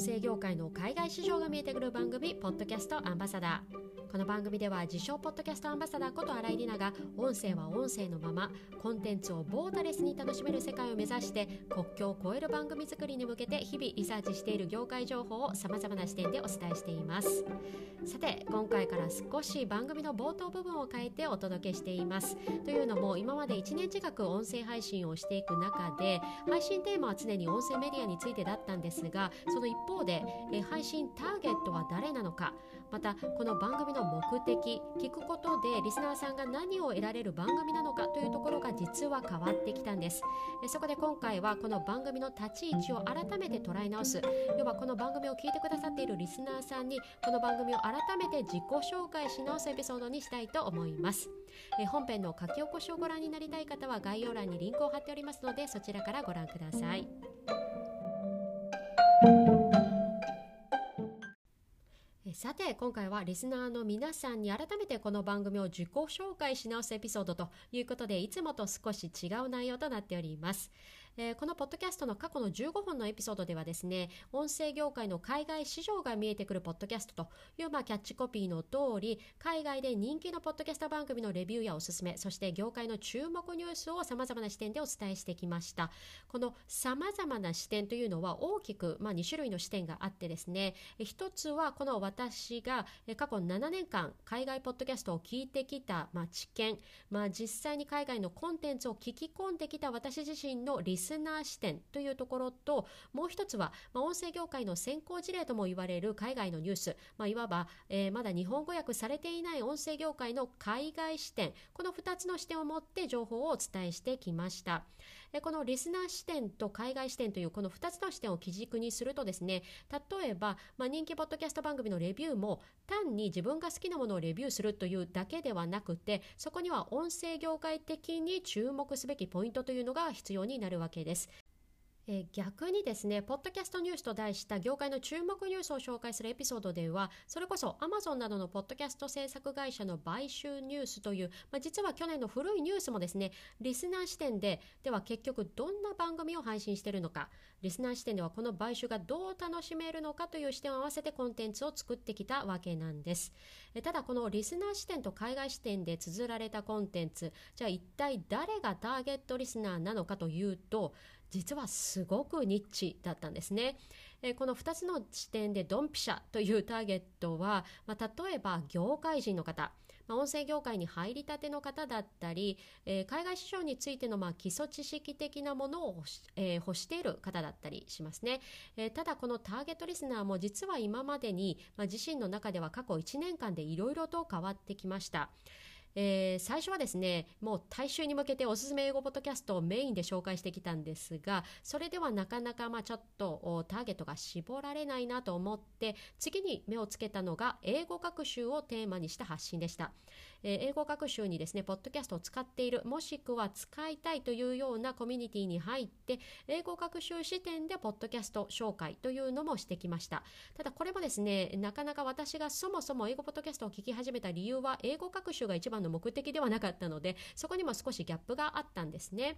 声業界の海外市場が見えてくる番組ポッドキャストアンバサダー。この番組では自称ポッドキャストアンバサダーこと新井里奈が音声は音声のままコンテンツをボーダレスに楽しめる世界を目指して国境を越える番組作りに向けて日々リサーチしている業界情報をさまざまな視点でお伝えしています。さて今回から少し番組の冒頭部分を変えてお届けしています。というのも今まで1年近く音声配信をしていく中で配信テーマは常に音声メディアについてだったんですがその一方で配信ターゲットは誰なのかまたこの番組のの目的聞くことでリスナーさんが何を得られる番組なのかというところが実は変わってきたんです。そこで今回はこの番組の立ち位置を改めて捉え直す。要はこの番組を聞いてくださっているリスナーさんにこの番組を改めて自己紹介し直すエピソードにしたいと思います。本編の書き起こしをご覧になりたい方は概要欄にリンクを貼っておりますのでそちらからご覧ください。さて今回はリスナーの皆さんに改めてこの番組を自己紹介し直すエピソードということでいつもと少し違う内容となっております。えー、このポッドキャストの過去の15本のエピソードではですね音声業界の海外市場が見えてくるポッドキャストという、まあ、キャッチコピーの通り海外で人気のポッドキャスト番組のレビューやおすすめそして業界の注目ニュースをさまざまな視点でお伝えしてきました。このさまざまな視点というのは大きく、まあ、2種類の視点があってですね一つはこの私が過去7年間海外ポッドキャストを聞いてきた、まあ、知見、まあ、実際に海外のコンテンツを聞き込んできた私自身のリスナー視点というところともう一つは、まあ、音声業界の先行事例とも言われる海外のニュース、まあ、いわば、えー、まだ日本語訳されていない音声業界の海外視点この2つの視点を持って情報をお伝えしてきました。このリスナー視点と海外視点というこの2つの視点を基軸にするとですね例えば、まあ、人気ポッドキャスト番組のレビューも単に自分が好きなものをレビューするというだけではなくてそこには音声業界的に注目すべきポイントというのが必要になるわけです。え逆にですね、ポッドキャストニュースと題した業界の注目ニュースを紹介するエピソードでは、それこそ Amazon などのポッドキャスト制作会社の買収ニュースという、まあ、実は去年の古いニュースもですね、リスナー視点で、では結局どんな番組を配信しているのか、リスナー視点ではこの買収がどう楽しめるのかという視点を合わせてコンテンツを作ってきたわけなんです。えただこのリスナー視点と海外視点で綴られたコンテンツ、じゃあ一体誰がターゲットリスナーなのかというと、実はすごくニッチだったんですね。この2つの視点でドンピシャというターゲットは、まあ、例えば業界人の方、まあ、音声業界に入りたての方だったり、えー、海外市場についてのまあ基礎知識的なものを欲し,、えー、欲している方だったりしますね、えー、ただこのターゲットリスナーも実は今までに、まあ、自身の中では過去1年間でいろいろと変わってきました。えー、最初はですねもう大衆に向けておすすめ英語ポッドキャストをメインで紹介してきたんですがそれではなかなかまあちょっとターゲットが絞られないなと思って次に目をつけたのが英語学習をテーマにした発信でした。えー、英語学習にですね、ポッドキャストを使っている、もしくは使いたいというようなコミュニティに入って、英語学習視点でポッドキャスト紹介というのもしてきました。ただこれもですね、なかなか私がそもそも英語ポッドキャストを聞き始めた理由は、英語学習が一番の目的ではなかったので、そこにも少しギャップがあったんですね。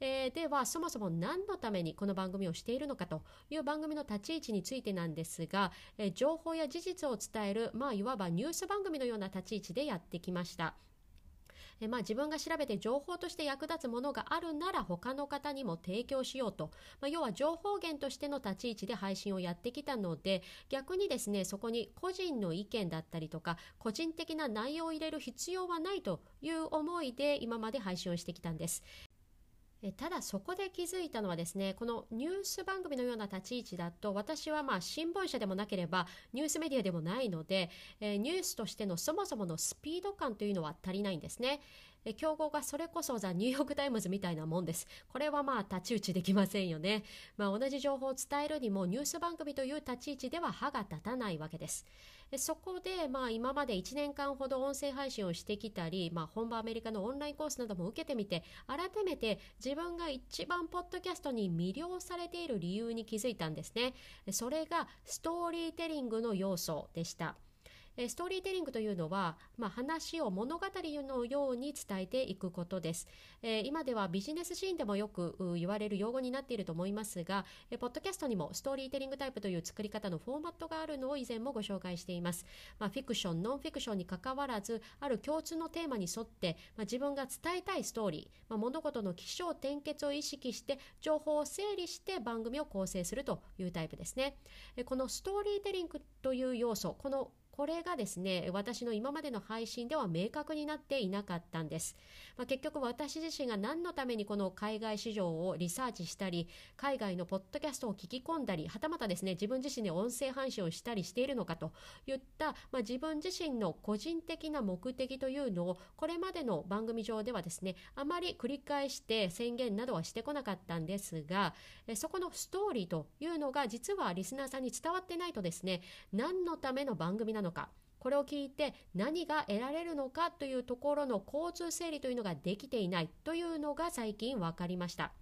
えー、ではそもそも何のためにこの番組をしているのかという番組の立ち位置についてなんですが、えー、情報や事実を伝える、まあ、いわばニュース番組のような立ち位置でやってきました。えまあ、自分が調べて情報として役立つものがあるなら他の方にも提供しようと、まあ、要は情報源としての立ち位置で配信をやってきたので逆にですねそこに個人の意見だったりとか個人的な内容を入れる必要はないという思いで今まで配信をしてきたんです。えただそこで気づいたのはですねこのニュース番組のような立ち位置だと私はまあ新聞社でもなければニュースメディアでもないので、えニュースとしてのそもそものスピード感というのは足りないんですね。え競合がそれこそ The New York Times みたいなもんです。これはまあ太刀打ちできませんよね。まあ、同じ情報を伝えるにもニュース番組という立ち位置では歯が立たないわけです。そこでまあ今まで1年間ほど音声配信をしてきたり、まあ、本場アメリカのオンラインコースなども受けてみて改めて自分が一番ポッドキャストに魅了されている理由に気づいたんですね。それがストーリーテリングの要素でした。ストーリーテリングというのは、まあ、話を物語のように伝えていくことです、今ではビジネスシーンでもよく言われる用語になっていると思いますが、ポッドキャストにもストーリーテリングタイプという作り方のフォーマットがあるのを以前もご紹介しています、まあ、フィクションノンフィクションにかかわらずある共通のテーマに沿って、まあ、自分が伝えたいストーリー、まあ、物事の起承転結を意識して情報を整理して番組を構成するというタイプですね。このストーリーテリングという要素このこれがですね私の今までの配信では明確になっていなかったんです、まあ、結局私自身が何のためにこの海外市場をリサーチしたり海外のポッドキャストを聞き込んだりはたまたですね自分自身で音声配信をしたりしているのかといった、まあ、自分自身の個人的な目的というのをこれまでの番組上ではですねあまり繰り返して宣言などはしてこなかったんですがそこのストーリーというのが実はリスナーさんに伝わってないとですね何のための番組なののかこれを聞いて何が得られるのかというところの交通整理というのができていないというのが最近分かりました。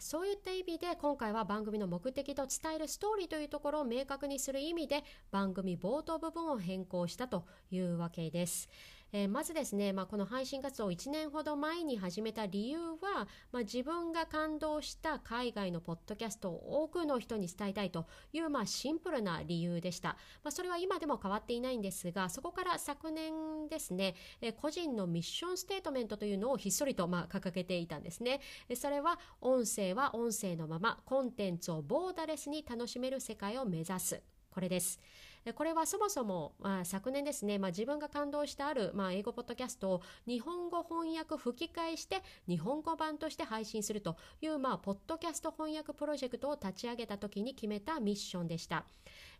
そういった意味で今回は番組の目的と伝えるストーリーというところを明確にする意味で番組冒頭部分を変更したというわけです。えー、まずですね、まあ、この配信活動を1年ほど前に始めた理由は、まあ、自分が感動した海外のポッドキャストを多くの人に伝えたいという、まあ、シンプルな理由でした、まあ、それは今でも変わっていないんですがそこから昨年ですね、えー、個人のミッションステートメントというのをひっそりと、まあ、掲げていたんですね。それは音声は音声のままコンテンツをボーダレスに楽しめる世界を目指す。これです。これはそもそも、まあ、昨年ですね、まあ、自分が感動したある、まあ、英語ポッドキャストを日本語翻訳吹き替えして日本語版として配信するという、まあ、ポッドキャスト翻訳プロジェクトを立ち上げた時に決めたミッションでした。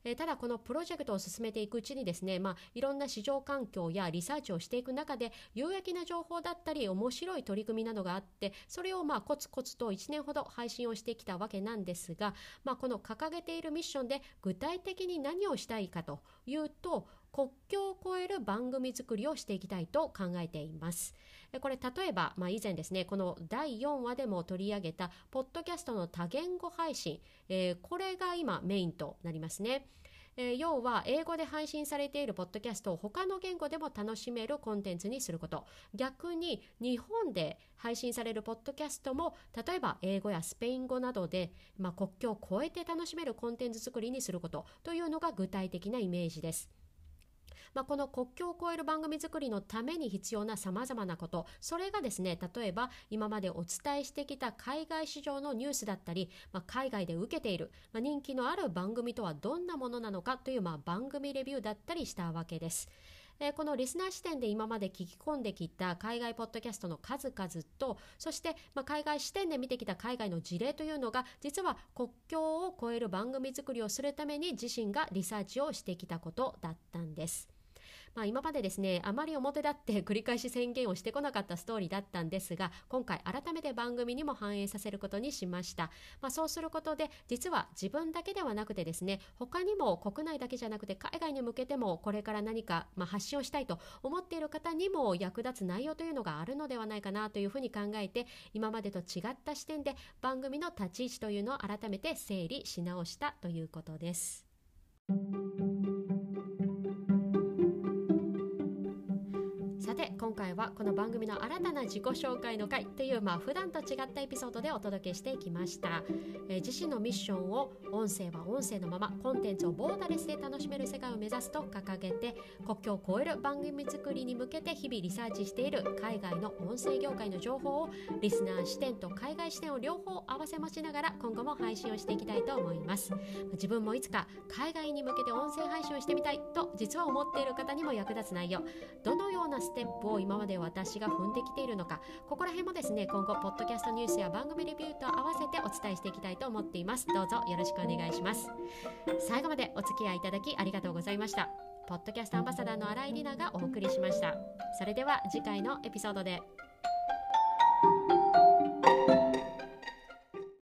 えー、ただこのプロジェクトを進めていくうちにですね、まあ、いろんな市場環境やリサーチをしていく中で有益な情報だったり面白い取り組みなどがあってそれをまあコツコツと1年ほど配信をしてきたわけなんですが、まあ、この掲げているミッションで具体的に何をしたいかというと国境を越える番組作りをしていきたいと考えています。これ例えば、まあ、以前ですねこの第4話でも取り上げたポッドキャストの多言語配信、えー、これが今メインとなりますね。えー、要は英語で配信されているポッドキャストを他の言語でも楽しめるコンテンツにすること逆に日本で配信されるポッドキャストも例えば英語やスペイン語などで、まあ、国境を越えて楽しめるコンテンツ作りにすることというのが具体的なイメージです。まあ、この国境を越える番組作りのために必要なさまざまなことそれがですね例えば今までお伝えしてきた海外市場のニュースだったり、まあ、海外で受けている、まあ、人気のある番組とはどんなものなのかという、まあ、番組レビューだったりしたわけです。えこのリスナー視点で今まで聞き込んできた海外ポッドキャストの数々とそして、ま、海外視点で見てきた海外の事例というのが実は国境を越える番組作りをするために自身がリサーチをしてきたことだったんです。まあ、今までですねあまり表立って 繰り返し宣言をしてこなかったストーリーだったんですが今回改めて番組にも反映させることにしました、まあ、そうすることで実は自分だけではなくてですね他にも国内だけじゃなくて海外に向けてもこれから何か、まあ、発信をしたいと思っている方にも役立つ内容というのがあるのではないかなというふうに考えて今までと違った視点で番組の立ち位置というのを改めて整理し直したということです。さて今回はこの番組の新たな自己紹介の回というまあ普段と違ったエピソードでお届けしていきました、えー、自身のミッションを音声は音声のままコンテンツをボーダレスで楽しめる世界を目指すと掲げて国境を越える番組作りに向けて日々リサーチしている海外の音声業界の情報をリスナー視点と海外視点を両方合わせ持ちながら今後も配信をしていきたいと思います。自分もいつか海外に向けて音声配信をしてみたいと実は思っている方にも役立つ内容。どのようなステップをを今まで私が踏んできているのかここら辺もですね今後ポッドキャストニュースや番組レビューと合わせてお伝えしていきたいと思っています。どうぞよろしくお願いします。最後までお付き合いいただきありがとうございました。ポッドキャストアンバサダーの新井里奈がお送りしました。それでは次回のエピソードで。